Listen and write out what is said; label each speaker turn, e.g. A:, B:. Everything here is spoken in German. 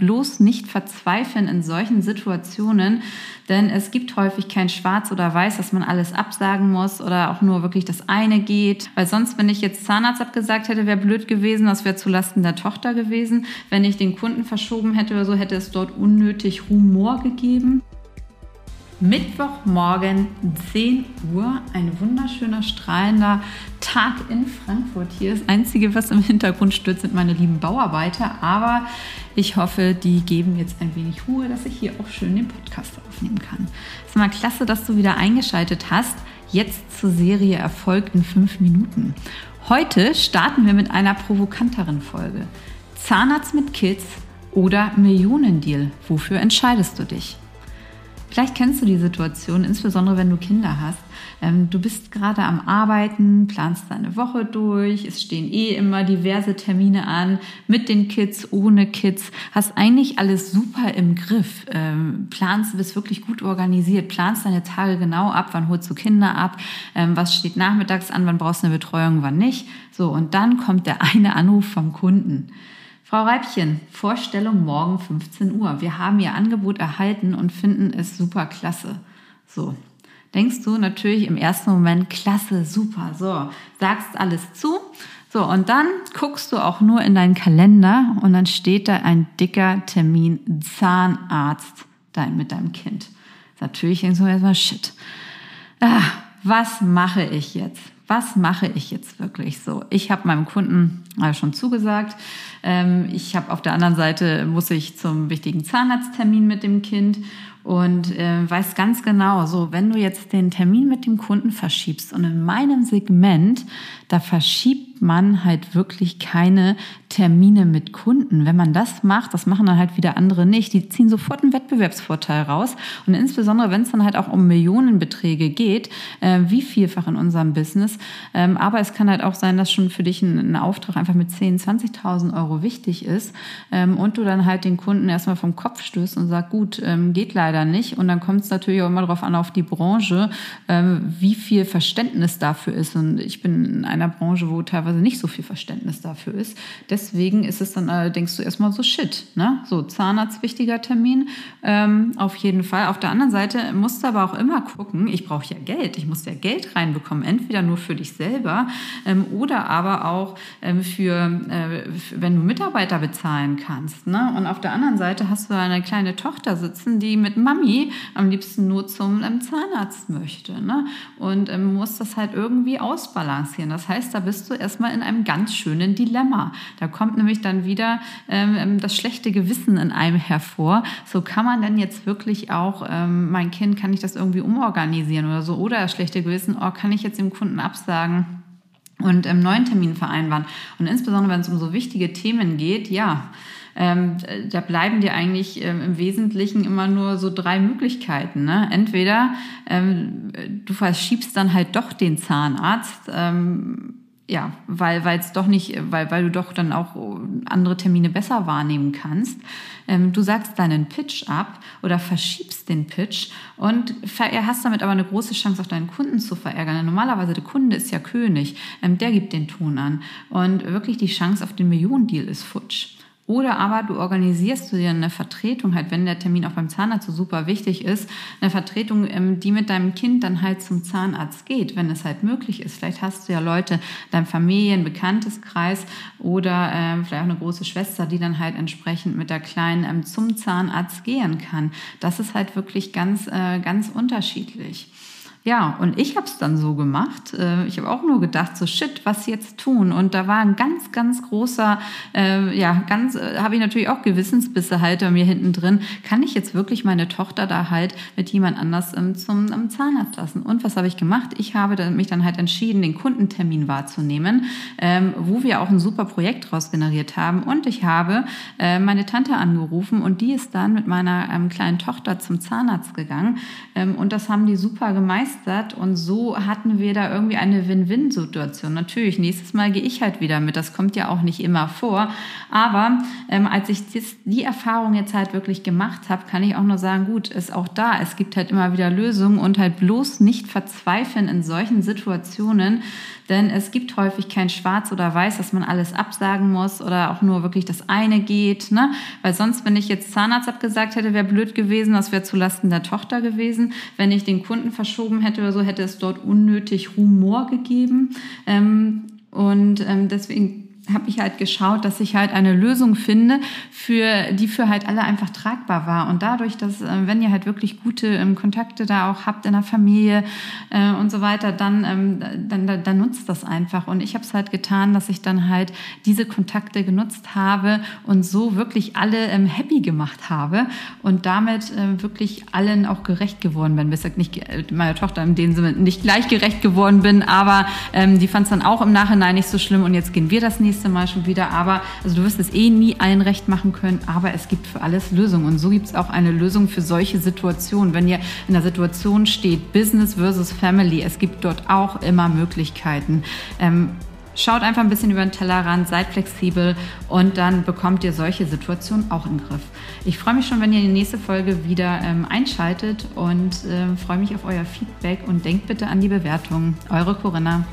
A: bloß nicht verzweifeln in solchen Situationen, denn es gibt häufig kein Schwarz oder Weiß, dass man alles absagen muss oder auch nur wirklich das eine geht. Weil sonst, wenn ich jetzt Zahnarzt abgesagt hätte, wäre blöd gewesen, das wäre zulasten der Tochter gewesen. Wenn ich den Kunden verschoben hätte oder so, hätte es dort unnötig Humor gegeben. Mittwochmorgen 10 Uhr, ein wunderschöner, strahlender Tag in Frankfurt. Hier das Einzige, was im Hintergrund stürzt, sind meine lieben Bauarbeiter. Aber ich hoffe, die geben jetzt ein wenig Ruhe, dass ich hier auch schön den Podcast aufnehmen kann. Es ist mal klasse, dass du wieder eingeschaltet hast. Jetzt zur Serie Erfolg in fünf Minuten. Heute starten wir mit einer provokanteren Folge. Zahnarzt mit Kids oder Millionendeal. Wofür entscheidest du dich? Vielleicht kennst du die Situation, insbesondere wenn du Kinder hast. Ähm, du bist gerade am Arbeiten, planst deine Woche durch, es stehen eh immer diverse Termine an, mit den Kids, ohne Kids, hast eigentlich alles super im Griff, ähm, planst, bist wirklich gut organisiert, planst deine Tage genau ab, wann holst du Kinder ab, ähm, was steht nachmittags an, wann brauchst du eine Betreuung, wann nicht. So, und dann kommt der eine Anruf vom Kunden. Frau Reibchen, Vorstellung morgen 15 Uhr. Wir haben Ihr Angebot erhalten und finden es super klasse. So. Denkst du natürlich im ersten Moment, klasse, super, so, sagst alles zu. So, und dann guckst du auch nur in deinen Kalender und dann steht da ein dicker Termin Zahnarzt dein, mit deinem Kind. Natürlich denkst du erstmal, shit. Ah, was mache ich jetzt? was mache ich jetzt wirklich so? Ich habe meinem Kunden schon zugesagt. Ähm, ich habe auf der anderen Seite, muss ich zum wichtigen Zahnarzttermin mit dem Kind und äh, weiß ganz genau, so wenn du jetzt den Termin mit dem Kunden verschiebst und in meinem Segment, da verschiebt man halt wirklich keine Termine mit Kunden. Wenn man das macht, das machen dann halt wieder andere nicht. Die ziehen sofort einen Wettbewerbsvorteil raus und insbesondere, wenn es dann halt auch um Millionenbeträge geht, äh, wie vielfach in unserem Business. Ähm, aber es kann halt auch sein, dass schon für dich ein, ein Auftrag einfach mit 10, 20.000 Euro wichtig ist ähm, und du dann halt den Kunden erstmal vom Kopf stößt und sagst, gut, ähm, geht leider leider nicht. Und dann kommt es natürlich auch immer darauf an, auf die Branche, ähm, wie viel Verständnis dafür ist. Und ich bin in einer Branche, wo teilweise nicht so viel Verständnis dafür ist. Deswegen ist es dann, äh, denkst du erstmal so shit. Ne? So, Zahnarzt, wichtiger Termin. Ähm, auf jeden Fall. Auf der anderen Seite musst du aber auch immer gucken, ich brauche ja Geld. Ich muss ja Geld reinbekommen. Entweder nur für dich selber ähm, oder aber auch ähm, für, äh, wenn du Mitarbeiter bezahlen kannst. Ne? Und auf der anderen Seite hast du eine kleine Tochter sitzen, die mit Mami am liebsten nur zum ähm, Zahnarzt möchte. Ne? Und ähm, muss das halt irgendwie ausbalancieren. Das heißt, da bist du erstmal in einem ganz schönen Dilemma. Da kommt nämlich dann wieder ähm, ähm, das schlechte Gewissen in einem hervor. So kann man denn jetzt wirklich auch, ähm, mein Kind, kann ich das irgendwie umorganisieren oder so? Oder das schlechte Gewissen, oh, kann ich jetzt dem Kunden absagen? Und im neuen Termin vereinbaren. Und insbesondere, wenn es um so wichtige Themen geht, ja, ähm, da bleiben dir eigentlich ähm, im Wesentlichen immer nur so drei Möglichkeiten. Ne? Entweder ähm, du verschiebst dann halt doch den Zahnarzt, ähm, ja, weil weil es doch nicht, weil weil du doch dann auch andere Termine besser wahrnehmen kannst. Ähm, du sagst deinen Pitch ab oder verschiebst den Pitch und hast damit aber eine große Chance, auch deinen Kunden zu verärgern. Normalerweise der Kunde ist ja König, ähm, der gibt den Ton an und wirklich die Chance auf den Millionendeal ist futsch. Oder aber du organisierst dir eine Vertretung, halt, wenn der Termin auch beim Zahnarzt so super wichtig ist, eine Vertretung, ähm, die mit deinem Kind dann halt zum Zahnarzt geht, wenn es halt möglich ist. Vielleicht hast du ja Leute, dein Familien-, Bekannteskreis oder äh, vielleicht auch eine große Schwester, die dann halt entsprechend mit der Kleinen ähm, zum Zahnarzt gehen kann. Das ist halt wirklich ganz, äh, ganz unterschiedlich. Ja, und ich habe es dann so gemacht. Äh, ich habe auch nur gedacht, so shit, was jetzt tun? Und da war ein ganz, ganz großer, äh, ja, ganz, äh, habe ich natürlich auch Gewissensbisse halt bei mir hinten drin. Kann ich jetzt wirklich meine Tochter da halt mit jemand anders ähm, zum ähm, Zahnarzt lassen? Und was habe ich gemacht? Ich habe dann, mich dann halt entschieden, den Kundentermin wahrzunehmen, ähm, wo wir auch ein super Projekt draus generiert haben. Und ich habe äh, meine Tante angerufen und die ist dann mit meiner ähm, kleinen Tochter zum Zahnarzt gegangen. Ähm, und das haben die super gemeistert gemeistert und so hatten wir da irgendwie eine Win-Win-Situation. Natürlich, nächstes Mal gehe ich halt wieder mit. Das kommt ja auch nicht immer vor. Aber ähm, als ich das, die Erfahrung jetzt halt wirklich gemacht habe, kann ich auch nur sagen, gut, ist auch da. Es gibt halt immer wieder Lösungen und halt bloß nicht verzweifeln in solchen Situationen, denn es gibt häufig kein Schwarz oder Weiß, dass man alles absagen muss oder auch nur wirklich das eine geht. Ne? Weil sonst, wenn ich jetzt Zahnarzt abgesagt hätte, wäre blöd gewesen. Das wäre zulasten der Tochter gewesen. Wenn ich den Kunden verschoben hätte oder so, hätte es dort unnötig Humor gegeben. Ähm, und ähm, deswegen habe ich halt geschaut, dass ich halt eine Lösung finde, für die für halt alle einfach tragbar war. Und dadurch, dass äh, wenn ihr halt wirklich gute ähm, Kontakte da auch habt in der Familie äh, und so weiter, dann, ähm, dann, dann, dann nutzt das einfach. Und ich habe es halt getan, dass ich dann halt diese Kontakte genutzt habe und so wirklich alle ähm, happy gemacht habe und damit äh, wirklich allen auch gerecht geworden bin. Bis nicht äh, meiner Tochter in dem Sinne nicht gleich gerecht geworden bin, aber ähm, die fand es dann auch im Nachhinein nicht so schlimm und jetzt gehen wir das nächste nächste Mal schon wieder. Aber also du wirst es eh nie allen recht machen können, aber es gibt für alles Lösungen. Und so gibt es auch eine Lösung für solche Situationen. Wenn ihr in der Situation steht, Business versus Family, es gibt dort auch immer Möglichkeiten. Ähm, Schaut einfach ein bisschen über den Tellerrand, seid flexibel und dann bekommt ihr solche Situationen auch im Griff. Ich freue mich schon, wenn ihr die nächste Folge wieder ähm, einschaltet und äh, freue mich auf euer Feedback und denkt bitte an die Bewertung. Eure Corinna.